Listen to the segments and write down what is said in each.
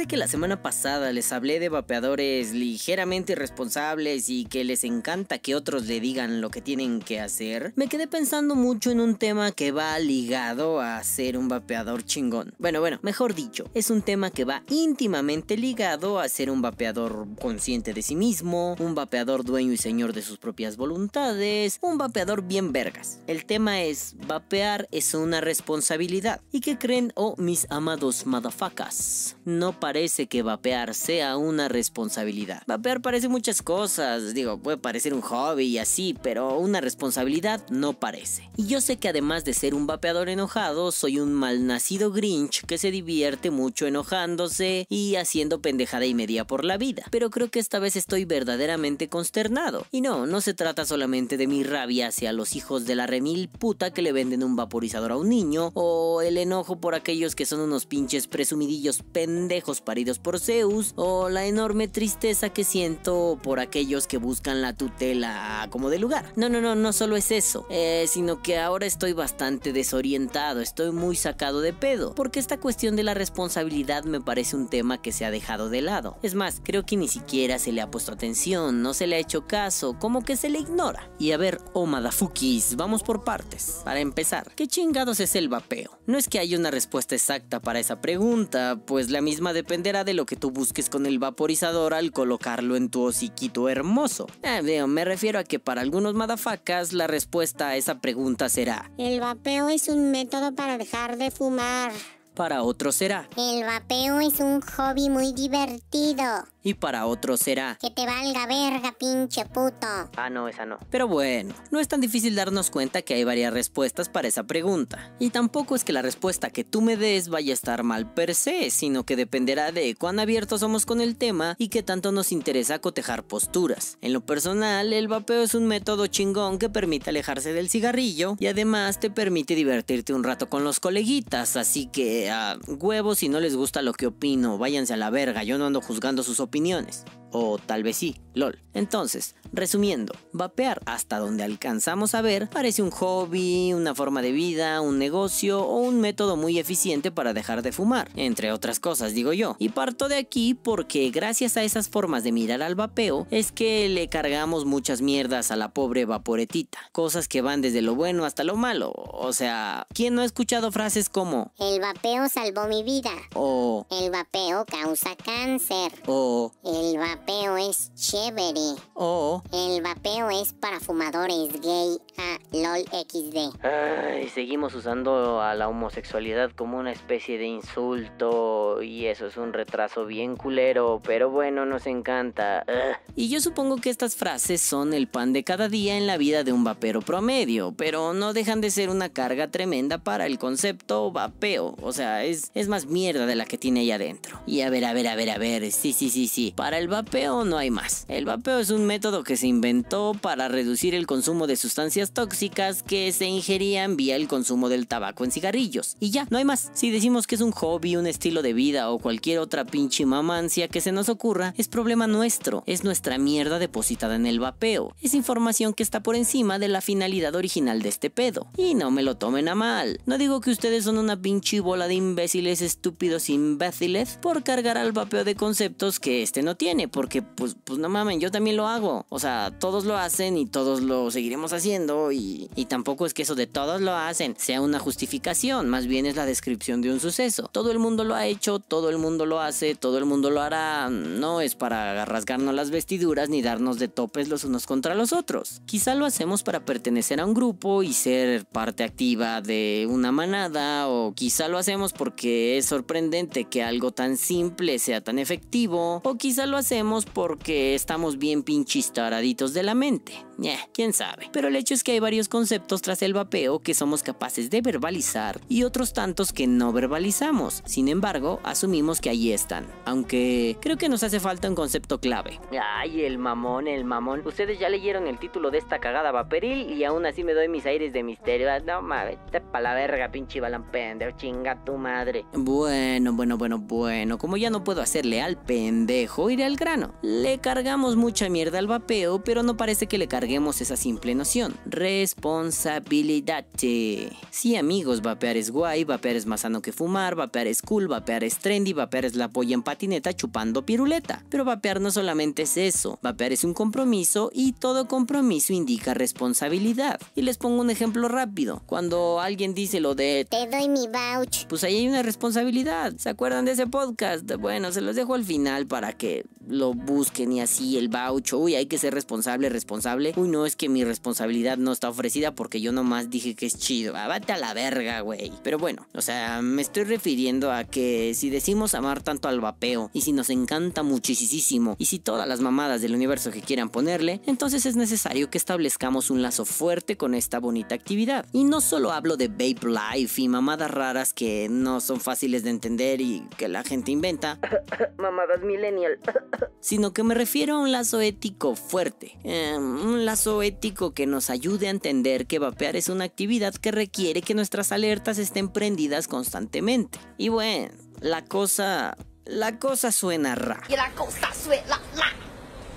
de que la semana pasada les hablé de vapeadores ligeramente irresponsables y que les encanta que otros le digan lo que tienen que hacer, me quedé pensando mucho en un tema que va ligado a ser un vapeador chingón. Bueno, bueno, mejor dicho, es un tema que va íntimamente ligado a ser un vapeador consciente de sí mismo, un vapeador dueño y señor de sus propias voluntades, un vapeador bien vergas. El tema es, vapear es una responsabilidad. ¿Y qué creen, oh mis amados madafacas? No parece que vapear sea una responsabilidad. Vapear parece muchas cosas, digo, puede parecer un hobby y así, pero una responsabilidad no parece. Y yo sé que además de ser un vapeador enojado, soy un malnacido Grinch que se divierte mucho enojándose y haciendo pendejada y media por la vida. Pero creo que esta vez estoy verdaderamente consternado. Y no, no se trata solamente de mi rabia hacia los hijos de la remil puta que le venden un vaporizador a un niño, o el enojo por aquellos que son unos pinches presumidillos pendejos paridos por Zeus, o la enorme tristeza que siento por aquellos que buscan la tutela como de lugar. No, no, no, no solo es eso, eh, sino que ahora estoy bastante desorientado, estoy muy sacado de pedo, porque esta cuestión de la responsabilidad me parece un tema que se ha dejado de lado. Es más, creo que ni siquiera se le ha puesto atención, no se le ha hecho caso, como que se le ignora. Y a ver, oh madafukis, vamos por partes. Para empezar, ¿qué chingados es el vapeo? No es que haya una respuesta exacta para esa pregunta, pues la misma dependerá de lo que tú busques con el vaporizador al colocarlo en tu hociquito hermoso. Veo, me refiero a que para algunos madafacas la respuesta a esa pregunta será: El vapeo es un método para dejar de fumar. Para otros será: El vapeo es un hobby muy divertido. Y para otros será: Que te valga verga, pinche puto. Ah, no, esa no. Pero bueno, no es tan difícil darnos cuenta que hay varias respuestas para esa pregunta. Y tampoco es que la respuesta que tú me des vaya a estar mal per se, sino que dependerá de cuán abiertos somos con el tema y qué tanto nos interesa cotejar posturas. En lo personal, el vapeo es un método chingón que permite alejarse del cigarrillo y además te permite divertirte un rato con los coleguitas, así que a huevos si no les gusta lo que opino, váyanse a la verga, yo no ando juzgando sus opiniones. O tal vez sí, lol. Entonces, resumiendo, vapear hasta donde alcanzamos a ver parece un hobby, una forma de vida, un negocio o un método muy eficiente para dejar de fumar, entre otras cosas digo yo. Y parto de aquí porque gracias a esas formas de mirar al vapeo es que le cargamos muchas mierdas a la pobre vaporetita. Cosas que van desde lo bueno hasta lo malo. O sea, ¿quién no ha escuchado frases como El vapeo salvó mi vida. o El vapeo causa cáncer. o El vapeo es chévere. o El vapeo es para fumadores gay. Ah, lol XD. Ay, seguimos usando a la homosexualidad como una especie de insulto y eso es un retraso bien culero, pero bueno, nos encanta. Ugh. Y yo supongo que estas frases son el pan de cada día en la vida de un vapero promedio, pero no dejan de ser una carga tremenda para el concepto vapeo, o sea, es, es más mierda de la que tiene ahí adentro. Y a ver, a ver, a ver, a ver, sí, sí, sí, sí, para el vapeo no hay más. El vapeo es un método que se inventó para reducir el consumo de sustancias tóxicas que se ingerían vía el consumo del tabaco en cigarrillos. Y ya, no hay más. Si decimos que es un hobby, un estilo de vida o cualquier otra pinche mamancia que se nos ocurra, es problema nuestro. Es nuestra mierda depositada en el vapeo. Es información que está por encima de la finalidad original de este pedo. Y no me lo tomen a mal. No digo que ustedes son una pinche bola de imbéciles estúpidos imbéciles por cargar al vapeo de conceptos que este no tiene, porque pues, pues no mamen, yo también lo hago. O sea, todos lo hacen y todos lo seguiremos haciendo y, y tampoco es que eso de todos lo hacen sea una justificación, más bien es la descripción de un suceso. Todo el mundo lo ha hecho, todo el mundo lo hace, todo el mundo lo hará. No es para rasgarnos las vestiduras ni darnos de topes los unos contra los otros. Quizá lo hacemos para pertenecer a un grupo y ser parte activa de una manada o quizá lo hacemos porque es sorprendente que algo tan simple sea tan efectivo o quizá lo hacemos porque estamos bien pinches taraditos de la mente. Eh, quién sabe. Pero el hecho es que hay varios conceptos tras el vapeo que somos capaces de verbalizar y otros tantos que no verbalizamos. Sin embargo, asumimos que ahí están. Aunque creo que nos hace falta un concepto clave. Ay, el mamón, el mamón. Ustedes ya leyeron el título de esta cagada vaporil y aún así me doy mis aires de misterio. No mames, te pa' la verga, pinche balán pendejo, chinga tu madre. Bueno, bueno, bueno, bueno. Como ya no puedo hacerle al pendejo, iré al grano. Bueno, le cargamos mucha mierda al vapeo, pero no parece que le carguemos esa simple noción. Responsabilidad. Sí, amigos, vapear es guay, vapear es más sano que fumar, vapear es cool, vapear es trendy, vapear es la polla en patineta chupando piruleta. Pero vapear no solamente es eso, vapear es un compromiso y todo compromiso indica responsabilidad. Y les pongo un ejemplo rápido. Cuando alguien dice lo de Te doy mi vouch. pues ahí hay una responsabilidad. ¿Se acuerdan de ese podcast? Bueno, se los dejo al final para que lo busquen y así el vouch. Uy, hay que ser responsable, responsable. Uy, no, es que mi responsabilidad no está ofrecida porque yo nomás dije que es chido. Ah, vete a la verga, güey. Pero bueno, o sea, me estoy refiriendo a que si decimos amar tanto al vapeo y si nos encanta muchísimo y si todas las mamadas del universo que quieran ponerle, entonces es necesario que establezcamos un lazo fuerte con esta bonita actividad. Y no solo hablo de vape life y mamadas raras que no son fáciles de entender y que la gente inventa, mamadas millennial, sino que me refiero a un lazo ético fuerte, em, un lazo ético que nos ayude a entender que vapear es una actividad que requiere que nuestras alertas estén prendidas constantemente. Y bueno, la cosa... La cosa suena ra. Y la cosa suena la.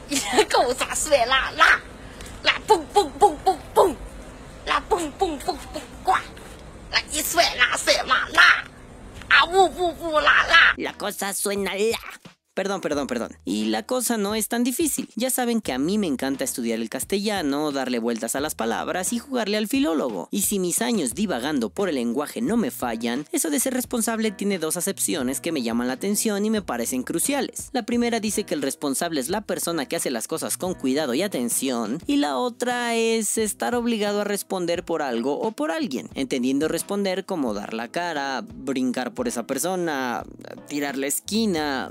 Y la cosa suena la. La pum pum pum pum pum. La pum pum pum pum cua. La que suena suena la. A bu la. La cosa suena la. Perdón, perdón, perdón. Y la cosa no es tan difícil. Ya saben que a mí me encanta estudiar el castellano, darle vueltas a las palabras y jugarle al filólogo. Y si mis años divagando por el lenguaje no me fallan, eso de ser responsable tiene dos acepciones que me llaman la atención y me parecen cruciales. La primera dice que el responsable es la persona que hace las cosas con cuidado y atención, y la otra es estar obligado a responder por algo o por alguien, entendiendo responder como dar la cara, brincar por esa persona, tirar la esquina,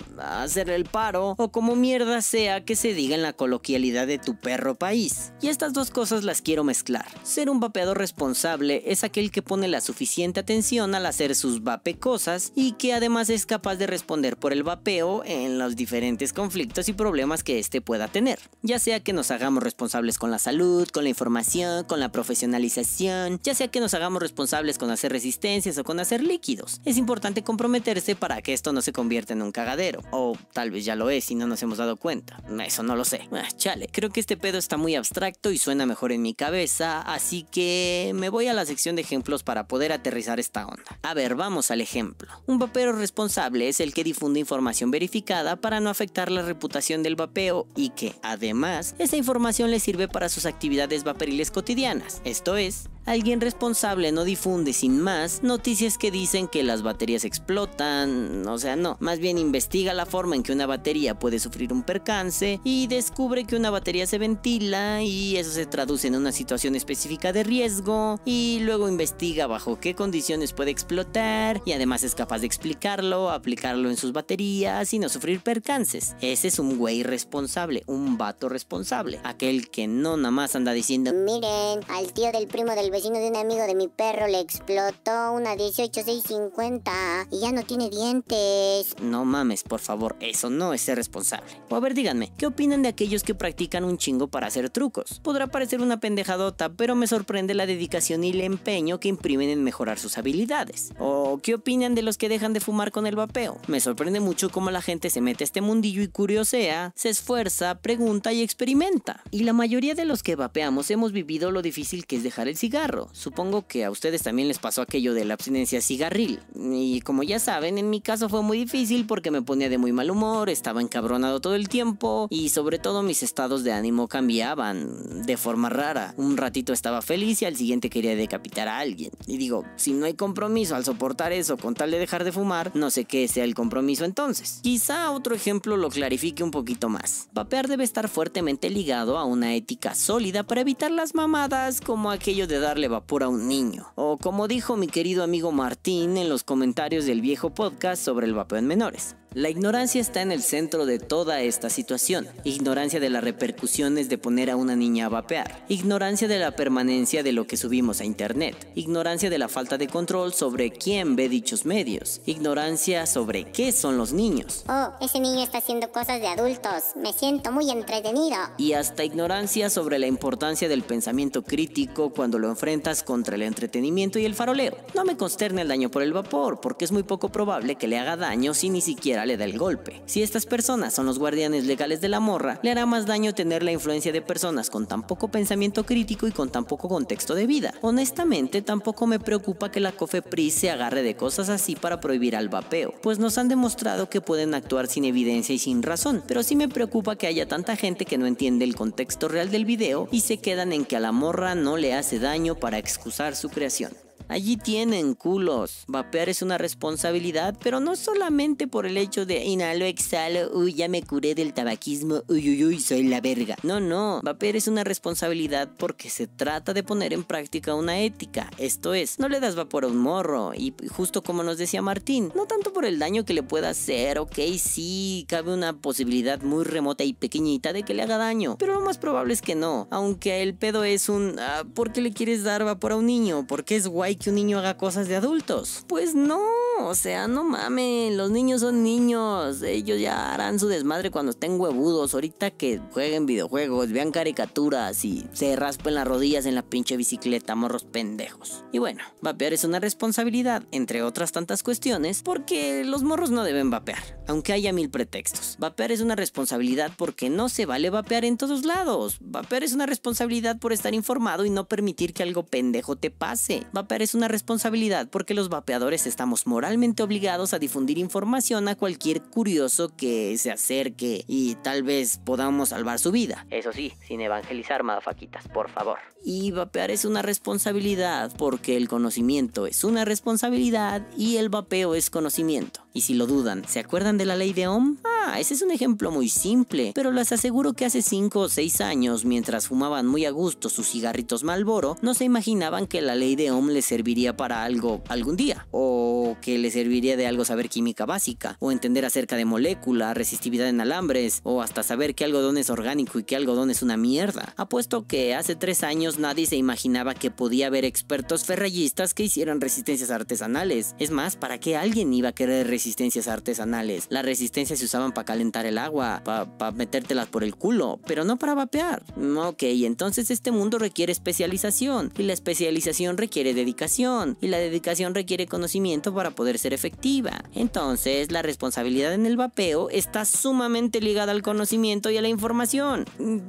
el paro o como mierda sea que se diga en la coloquialidad de tu perro país. Y estas dos cosas las quiero mezclar. Ser un vapeador responsable es aquel que pone la suficiente atención al hacer sus vape cosas y que además es capaz de responder por el vapeo en los diferentes conflictos y problemas que éste pueda tener. Ya sea que nos hagamos responsables con la salud, con la información, con la profesionalización, ya sea que nos hagamos responsables con hacer resistencias o con hacer líquidos. Es importante comprometerse para que esto no se convierta en un cagadero. O tal vez ya lo es y no nos hemos dado cuenta. Eso no lo sé. Ah, chale, creo que este pedo está muy abstracto y suena mejor en mi cabeza, así que me voy a la sección de ejemplos para poder aterrizar esta onda. A ver, vamos al ejemplo. Un vapero responsable es el que difunde información verificada para no afectar la reputación del vapeo y que, además, esa información le sirve para sus actividades vaporiles cotidianas. Esto es, Alguien responsable no difunde sin más noticias que dicen que las baterías explotan, o sea, no, más bien investiga la forma en que una batería puede sufrir un percance y descubre que una batería se ventila y eso se traduce en una situación específica de riesgo y luego investiga bajo qué condiciones puede explotar y además es capaz de explicarlo, aplicarlo en sus baterías y no sufrir percances. Ese es un güey responsable, un vato responsable, aquel que no nada más anda diciendo Miren, al tío del primo del vecino de un amigo de mi perro le explotó una 18650 y ya no tiene dientes. No mames, por favor, eso no es ser responsable. O a ver, díganme, ¿qué opinan de aquellos que practican un chingo para hacer trucos? Podrá parecer una pendejadota, pero me sorprende la dedicación y el empeño que imprimen en mejorar sus habilidades. ¿O qué opinan de los que dejan de fumar con el vapeo? Me sorprende mucho cómo la gente se mete a este mundillo y curiosea, se esfuerza, pregunta y experimenta. Y la mayoría de los que vapeamos hemos vivido lo difícil que es dejar el cigarro. Supongo que a ustedes también les pasó aquello de la abstinencia cigarril. Y como ya saben, en mi caso fue muy difícil porque me ponía de muy mal humor, estaba encabronado todo el tiempo y sobre todo mis estados de ánimo cambiaban de forma rara. Un ratito estaba feliz y al siguiente quería decapitar a alguien. Y digo, si no hay compromiso al soportar eso con tal de dejar de fumar, no sé qué sea el compromiso entonces. Quizá otro ejemplo lo clarifique un poquito más. Vapear debe estar fuertemente ligado a una ética sólida para evitar las mamadas como aquello de darle vapor a un niño. O como dijo mi querido amigo Martín en los comentarios del viejo podcast sobre el vapeo en menores. La ignorancia está en el centro de toda esta situación. Ignorancia de las repercusiones de poner a una niña a vapear. Ignorancia de la permanencia de lo que subimos a internet. Ignorancia de la falta de control sobre quién ve dichos medios. Ignorancia sobre qué son los niños. Oh, ese niño está haciendo cosas de adultos. Me siento muy entretenido. Y hasta ignorancia sobre la importancia del pensamiento crítico cuando lo enfrentas contra el entretenimiento y el faroleo. No me consterne el daño por el vapor, porque es muy poco probable que le haga daño si ni siquiera le da el golpe. Si estas personas son los guardianes legales de la morra, le hará más daño tener la influencia de personas con tan poco pensamiento crítico y con tan poco contexto de vida. Honestamente, tampoco me preocupa que la COFEPRIS se agarre de cosas así para prohibir al vapeo, pues nos han demostrado que pueden actuar sin evidencia y sin razón, pero sí me preocupa que haya tanta gente que no entiende el contexto real del video y se quedan en que a la morra no le hace daño para excusar su creación. Allí tienen culos. Vapear es una responsabilidad, pero no solamente por el hecho de inhalo, exhalo, uy, ya me curé del tabaquismo, uy, uy, uy, soy la verga. No, no. Vapear es una responsabilidad porque se trata de poner en práctica una ética. Esto es, no le das vapor a un morro. Y justo como nos decía Martín, no tanto por el daño que le pueda hacer, ok, sí, cabe una posibilidad muy remota y pequeñita de que le haga daño. Pero lo más probable es que no. Aunque el pedo es un, ah, ¿por qué le quieres dar vapor a un niño? Porque es guay que un niño haga cosas de adultos. Pues no, o sea, no mamen, los niños son niños, ellos ya harán su desmadre cuando estén huevudos, ahorita que jueguen videojuegos, vean caricaturas y se raspen las rodillas en la pinche bicicleta, morros pendejos. Y bueno, vapear es una responsabilidad, entre otras tantas cuestiones, porque los morros no deben vapear, aunque haya mil pretextos. Vapear es una responsabilidad porque no se vale vapear en todos lados. Vapear es una responsabilidad por estar informado y no permitir que algo pendejo te pase. Vapear es una responsabilidad porque los vapeadores estamos moralmente obligados a difundir información a cualquier curioso que se acerque y tal vez podamos salvar su vida. Eso sí, sin evangelizar, madafaquitas, por favor. Y vapear es una responsabilidad porque el conocimiento es una responsabilidad y el vapeo es conocimiento. Y si lo dudan, ¿se acuerdan de la ley de Ohm? Ah, ese es un ejemplo muy simple, pero les aseguro que hace 5 o 6 años, mientras fumaban muy a gusto sus cigarritos Malboro, no se imaginaban que la ley de Ohm les serviría para algo algún día, o que les serviría de algo saber química básica, o entender acerca de molécula, resistividad en alambres, o hasta saber qué algodón es orgánico y qué algodón es una mierda. Apuesto que hace 3 años nadie se imaginaba que podía haber expertos ferrallistas que hicieran resistencias artesanales. Es más, ¿para qué alguien iba a querer resistencias artesanales? Las resistencias se usaban para calentar el agua, para metértelas por el culo, pero no para vapear. Ok, entonces este mundo requiere especialización, y la especialización requiere dedicación, y la dedicación requiere conocimiento para poder ser efectiva. Entonces, la responsabilidad en el vapeo está sumamente ligada al conocimiento y a la información.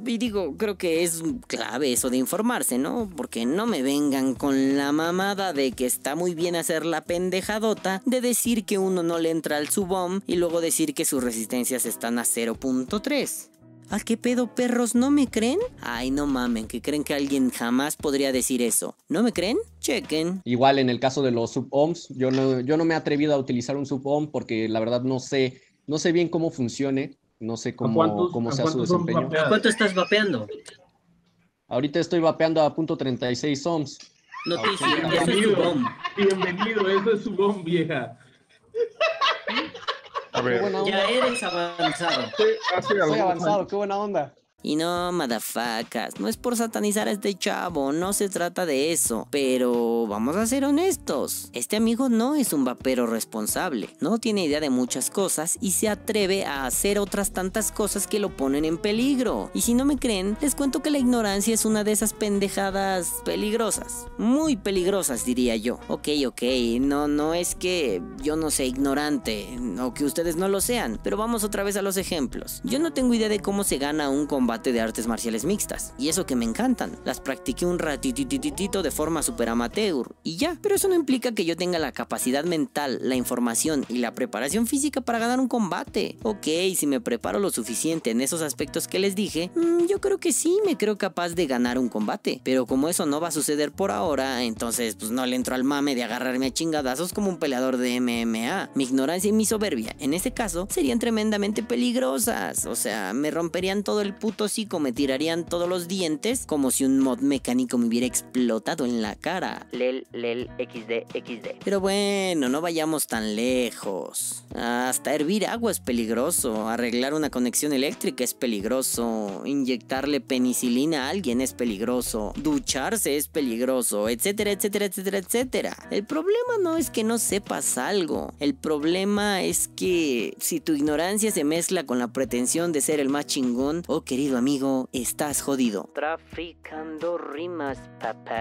Y digo, creo que es clave eso de informarse, ¿no? Porque no me vengan con la mamada de que está muy bien hacer la pendejadota de decir que uno no le entra al subom y luego decir que sus resistencias están a 0.3. ¿A qué pedo perros no me creen? Ay, no mamen, que creen que alguien jamás podría decir eso. ¿No me creen? Chequen. Igual en el caso de los sub-ohms, yo no, yo no me he atrevido a utilizar un sub-ohm porque la verdad no sé, no sé bien cómo funcione, no sé cómo, cómo sea su desempeño. ¿A cuánto estás vapeando? Ahorita estoy vapeando a punto .36 ohms. Noticia, bienvenido, bienvenido, eso es su bomb, vieja. A ver. Ya eres avanzado. Soy avanzado, qué buena onda. Y no, madafacas, no es por satanizar a este chavo, no se trata de eso. Pero vamos a ser honestos, este amigo no es un vapero responsable, no tiene idea de muchas cosas y se atreve a hacer otras tantas cosas que lo ponen en peligro. Y si no me creen, les cuento que la ignorancia es una de esas pendejadas peligrosas, muy peligrosas diría yo. Ok, ok, no, no es que yo no sea ignorante o que ustedes no lo sean, pero vamos otra vez a los ejemplos. Yo no tengo idea de cómo se gana un combate de artes marciales mixtas. Y eso que me encantan. Las practiqué un ratitititito de forma super amateur. Y ya. Pero eso no implica que yo tenga la capacidad mental, la información y la preparación física para ganar un combate. Ok, si me preparo lo suficiente en esos aspectos que les dije, mm, yo creo que sí me creo capaz de ganar un combate. Pero como eso no va a suceder por ahora, entonces pues no le entro al mame de agarrarme a chingadazos como un peleador de MMA. Mi ignorancia y mi soberbia, en este caso, serían tremendamente peligrosas. O sea, me romperían todo el puto hocico me tirarían todos los dientes como si un mod mecánico me hubiera explotado en la cara. Lel, lel, XD, XD. Pero bueno, no vayamos tan lejos. Hasta hervir agua es peligroso, arreglar una conexión eléctrica es peligroso, inyectarle penicilina a alguien es peligroso, ducharse es peligroso, etcétera, etcétera, etcétera, etcétera. El problema no es que no sepas algo, el problema es que si tu ignorancia se mezcla con la pretensión de ser el más chingón o querer querido amigo, estás jodido. Traficando rimas, papá.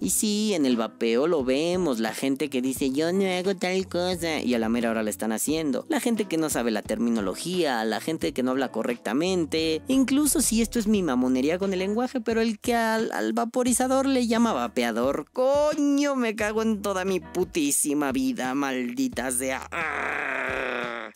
Y sí, en el vapeo lo vemos, la gente que dice yo no hago tal cosa y a la mera hora la están haciendo. La gente que no sabe la terminología, la gente que no habla correctamente. Incluso si esto es mi mamonería con el lenguaje, pero el que al, al vaporizador le llama vapeador. Coño, me cago en toda mi putísima vida, maldita sea.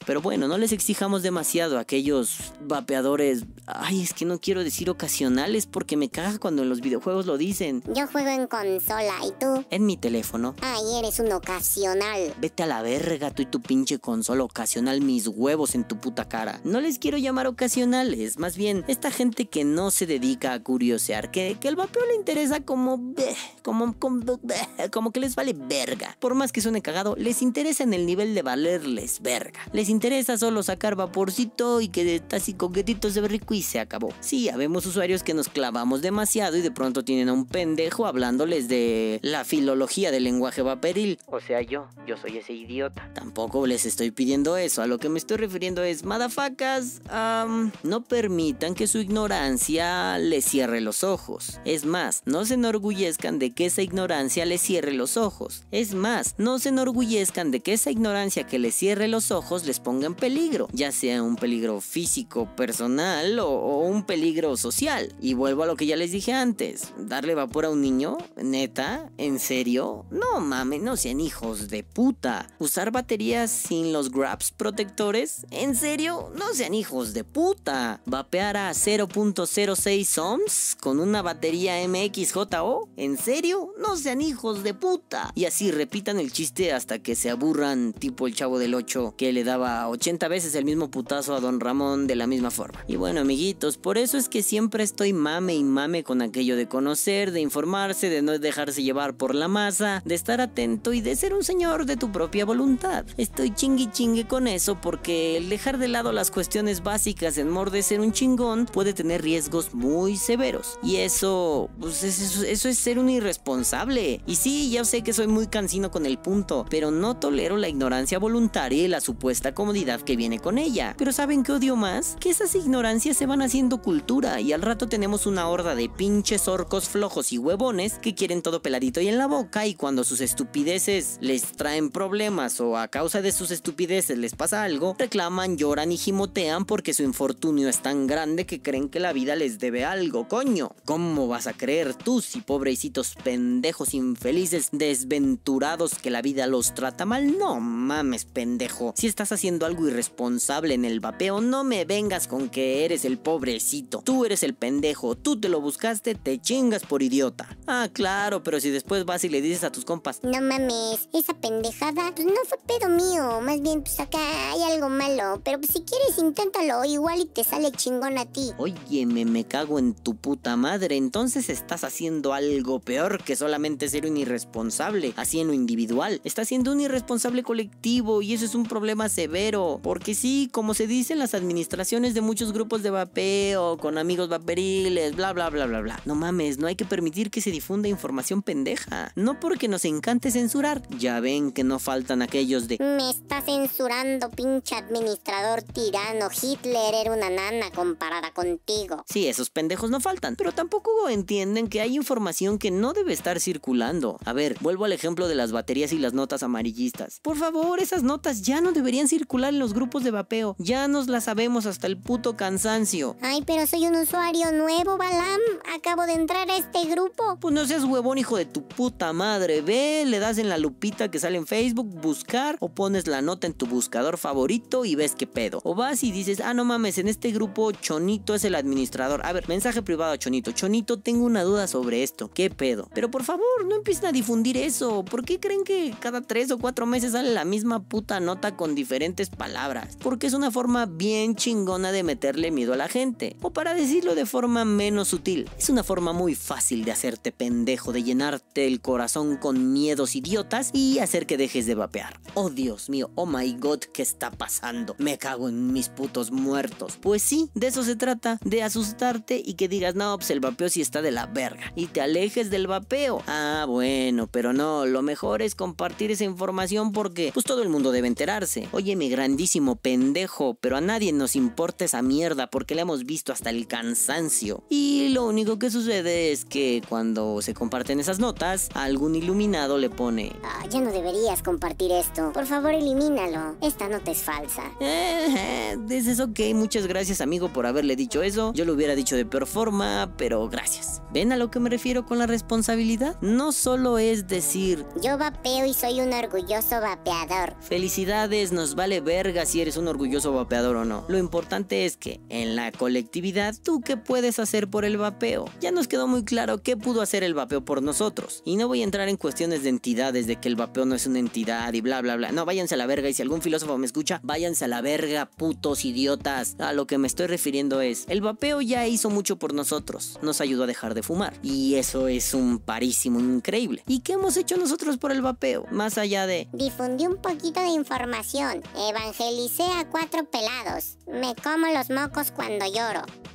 Pero bueno, no les exijamos demasiado a aquellos vapeadores. Ay, es que no quiero decir ocasionales porque me caga cuando en los videojuegos lo dicen. Yo juego en consola, ¿y tú? En mi teléfono. Ay, eres un ocasional. Vete a la verga, tú y tu pinche consola ocasional, mis huevos en tu puta cara. No les quiero llamar ocasionales, más bien, esta gente que no se dedica a curiosear, que, que el vapeo le interesa como. como, como, como que les vale verga. Por más que suene cagado, les interesa en el nivel de valerles verga. Les interesa solo sacar vaporcito y que así coquetito se ve rico y se acabó. Sí, habemos usuarios que nos clavamos demasiado y de pronto tienen a un pendejo hablándoles de la filología del lenguaje vaporil. O sea, yo, yo soy ese idiota. Tampoco les estoy pidiendo eso. A lo que me estoy refiriendo es, madafacas, no permitan que su ignorancia les cierre los ojos. Es más, no se enorgullezcan de que esa ignorancia les cierre los ojos. Es más, no se enorgullezcan de que esa ignorancia que les cierre los ojos les ponga en peligro, ya sea un peligro físico, personal o, un peligro social. Y vuelvo a lo que ya les dije antes, darle vapor a un niño, neta, en serio, no mames, no sean hijos de puta. Usar baterías sin los grabs protectores, en serio, no sean hijos de puta. Vapear a 0.06 ohms con una batería MXJO, en serio, no sean hijos de puta. Y así repitan el chiste hasta que se aburran, tipo el chavo del 8 que le daba 80 veces el mismo putazo a don Ramón de la misma forma. Y bueno, amiguitos, por eso es que siempre estoy mame y mame con aquello de conocer, de informarse, de no dejarse llevar por la masa, de estar atento y de ser un señor de tu propia voluntad. Estoy chingui chingue con eso porque el dejar de lado las cuestiones básicas en mor de ser un chingón puede tener riesgos muy severos. Y eso, pues eso, es ser un irresponsable. Y sí, ya sé que soy muy cansino con el punto, pero no tolero la ignorancia voluntaria y la supuesta comodidad que viene con ella. Pero ¿saben qué odio más? Que esas ignorancias se van haciendo cultura y al rato tenemos una horda de pinches orcos flojos y huevones que quieren todo peladito y en la boca y cuando sus estupideces les traen problemas o a causa de sus estupideces les pasa algo, reclaman, lloran y gimotean porque su infortunio es tan grande que creen que la vida les debe algo, coño. ¿Cómo vas a creer tú si pobrecitos pendejos infelices desventurados que la vida los trata mal? No mames, pendejo. Si estás haciendo algo irresponsable en el vapeo, no me vengas con que eres el pobrecito. Tú eres el pendejo, tú te lo buscaste, te chingas por idiota. Ah, claro, pero si después vas y le dices a tus compas, no mames, esa pendejada pues no fue pedo mío, más bien pues acá hay algo malo, pero pues si quieres inténtalo, igual y te sale chingón a ti. Oye, me, me cago en tu puta madre, entonces estás haciendo algo peor que solamente ser un irresponsable, así en lo individual. Estás siendo un irresponsable colectivo y eso es un problema severo. Porque sí, como se dice en las administraciones de muchos grupos de vapeo, con amigos vaperiles, bla, bla, bla, bla, bla. No mames, no hay que permitir que se difunda información pendeja. No porque nos encante censurar. Ya ven que no faltan aquellos de... Me está censurando, pinche administrador tirano. Hitler era una nana comparada contigo. Sí, esos pendejos no faltan. Pero tampoco entienden que hay información que no debe estar circulando. A ver, vuelvo al ejemplo de las baterías y las notas amarillistas. Por favor, esas notas ya no deberían circular en los grupos de vapeo. Ya nos la sabemos hasta el puto cansancio. Ay, pero soy un usuario nuevo, Balam. Acabo de entrar a este grupo. Pues no seas huevón, hijo de tu puta madre. Ve, le das en la lupita que sale en Facebook, buscar, o pones la nota en tu buscador favorito y ves qué pedo. O vas y dices, ah, no mames, en este grupo Chonito es el administrador. A ver, mensaje privado a Chonito. Chonito, tengo una duda sobre esto. ¿Qué pedo? Pero por favor, no empiecen a difundir eso. ¿Por qué creen que cada tres o cuatro meses sale la misma puta nota con diferentes palabras? Porque es una forma bien chingona de meterle miedo a la gente. O para decirlo de forma menos sutil, es una forma muy fácil de hacerte pendejo, de llenarte el corazón con miedos idiotas y hacer que dejes de vapear. Oh Dios mío, oh my god, ¿qué está pasando? Me cago en mis putos muertos. Pues sí, de eso se trata, de asustarte y que digas, no, pues el vapeo sí está de la verga. Y te alejes del vapeo. Ah, bueno, pero no, lo mejor es compartir esa información porque pues todo el mundo debe enterarse. Oye, créeme, grandísimo pendejo, pero a nadie nos importa esa mierda porque la hemos visto hasta el cansancio. Y lo único que sucede es que cuando se comparten esas notas, algún iluminado le pone... Ah, ya no deberías compartir esto. Por favor, elimínalo. Esta nota es falsa. Eh, es ok. Muchas gracias, amigo, por haberle dicho eso. Yo lo hubiera dicho de peor forma, pero gracias. ¿Ven a lo que me refiero con la responsabilidad? No solo es decir... Yo vapeo y soy un orgulloso vapeador. Felicidades, nos vale verga si eres un orgulloso vapeador o no. Lo importante es que en la colectividad, ¿tú qué puedes hacer por el vapeo? Ya nos quedó muy claro qué pudo hacer el vapeo por nosotros. Y no voy a entrar en cuestiones de entidades, de que el vapeo no es una entidad y bla, bla, bla. No, váyanse a la verga. Y si algún filósofo me escucha, váyanse a la verga, putos idiotas. A lo que me estoy refiriendo es, el vapeo ya hizo mucho por nosotros. Nos ayudó a dejar de fumar. Y eso es un parísimo increíble. ¿Y qué hemos hecho nosotros por el vapeo? Más allá de... Difundí un poquito de información. Evangelicé a cuatro pelados. Me como los mocos cuando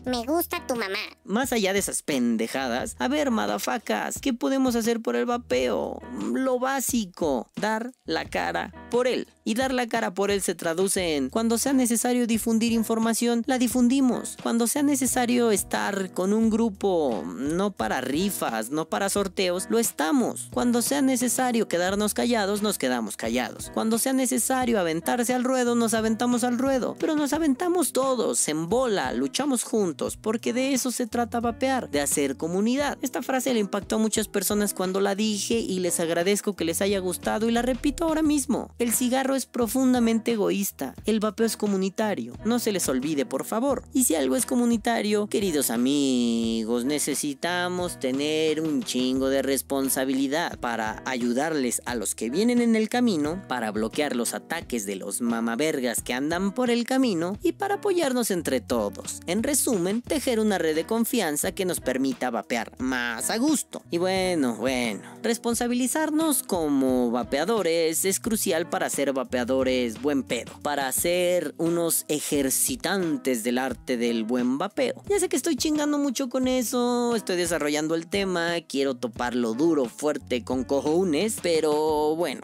Me gusta tu mamá. Más allá de esas pendejadas, a ver, madafacas, ¿qué podemos hacer por el vapeo? Lo básico, dar la cara por él. Y dar la cara por él se traduce en cuando sea necesario difundir información, la difundimos. Cuando sea necesario estar con un grupo, no para rifas, no para sorteos, lo estamos. Cuando sea necesario quedarnos callados, nos quedamos callados. Cuando sea necesario aventarse al ruedo, nos aventamos al ruedo. Pero nos aventamos todos, en bola, luchamos juntos, porque de eso se trata vapear, de hacer comunidad. Esta frase le impactó a muchas personas cuando la dije y les agradezco que les haya gustado y la repito ahora mismo. El cigarro es profundamente egoísta, el vapeo es comunitario, no se les olvide por favor. Y si algo es comunitario, queridos amigos, necesitamos tener un chingo de responsabilidad para ayudarles a los que vienen en el camino, para bloquear los ataques de los mamavergas que andan por el camino y para apoyarnos entre todos. En resumen, tejer una red de confianza que nos permita vapear más a gusto. Y bueno, bueno, responsabilizarnos como vapeadores es crucial para ser vapeadores buen pedo, para ser unos ejercitantes del arte del buen vapeo. Ya sé que estoy chingando mucho con eso, estoy desarrollando el tema, quiero toparlo duro, fuerte, con cojones, pero bueno,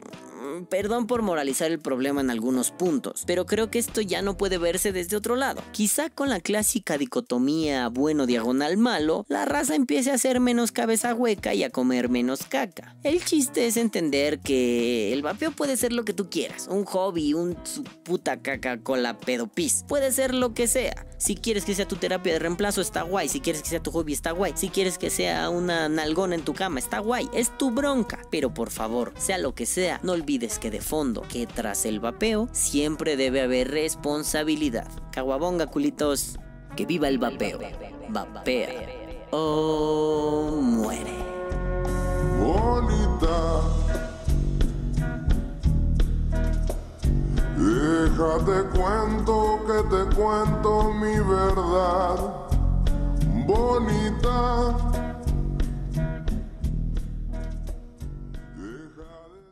perdón por moralizar el problema en algunos puntos, pero creo que esto ya no puede verse desde otro lado. Quizá con la clásica dicotomía bueno diagonal malo, la raza empiece a ser menos cabeza hueca y a comer menos caca. El chiste es entender que el vapeo puede ser lo que tú quieras, un hobby, un su puta caca con la pedopis, puede ser lo que sea. Si quieres que sea tu terapia de reemplazo, está guay. Si quieres que sea tu hobby, está guay. Si quieres que sea una nalgona en tu cama, está guay. Es tu bronca. Pero por favor, sea lo que sea, no olvides que de fondo, que tras el vapeo, siempre debe haber responsabilidad. Caguabonga, culitos. Que viva el vapeo. Vapea. O muere. Deja de cuento que te cuento mi verdad. Bonita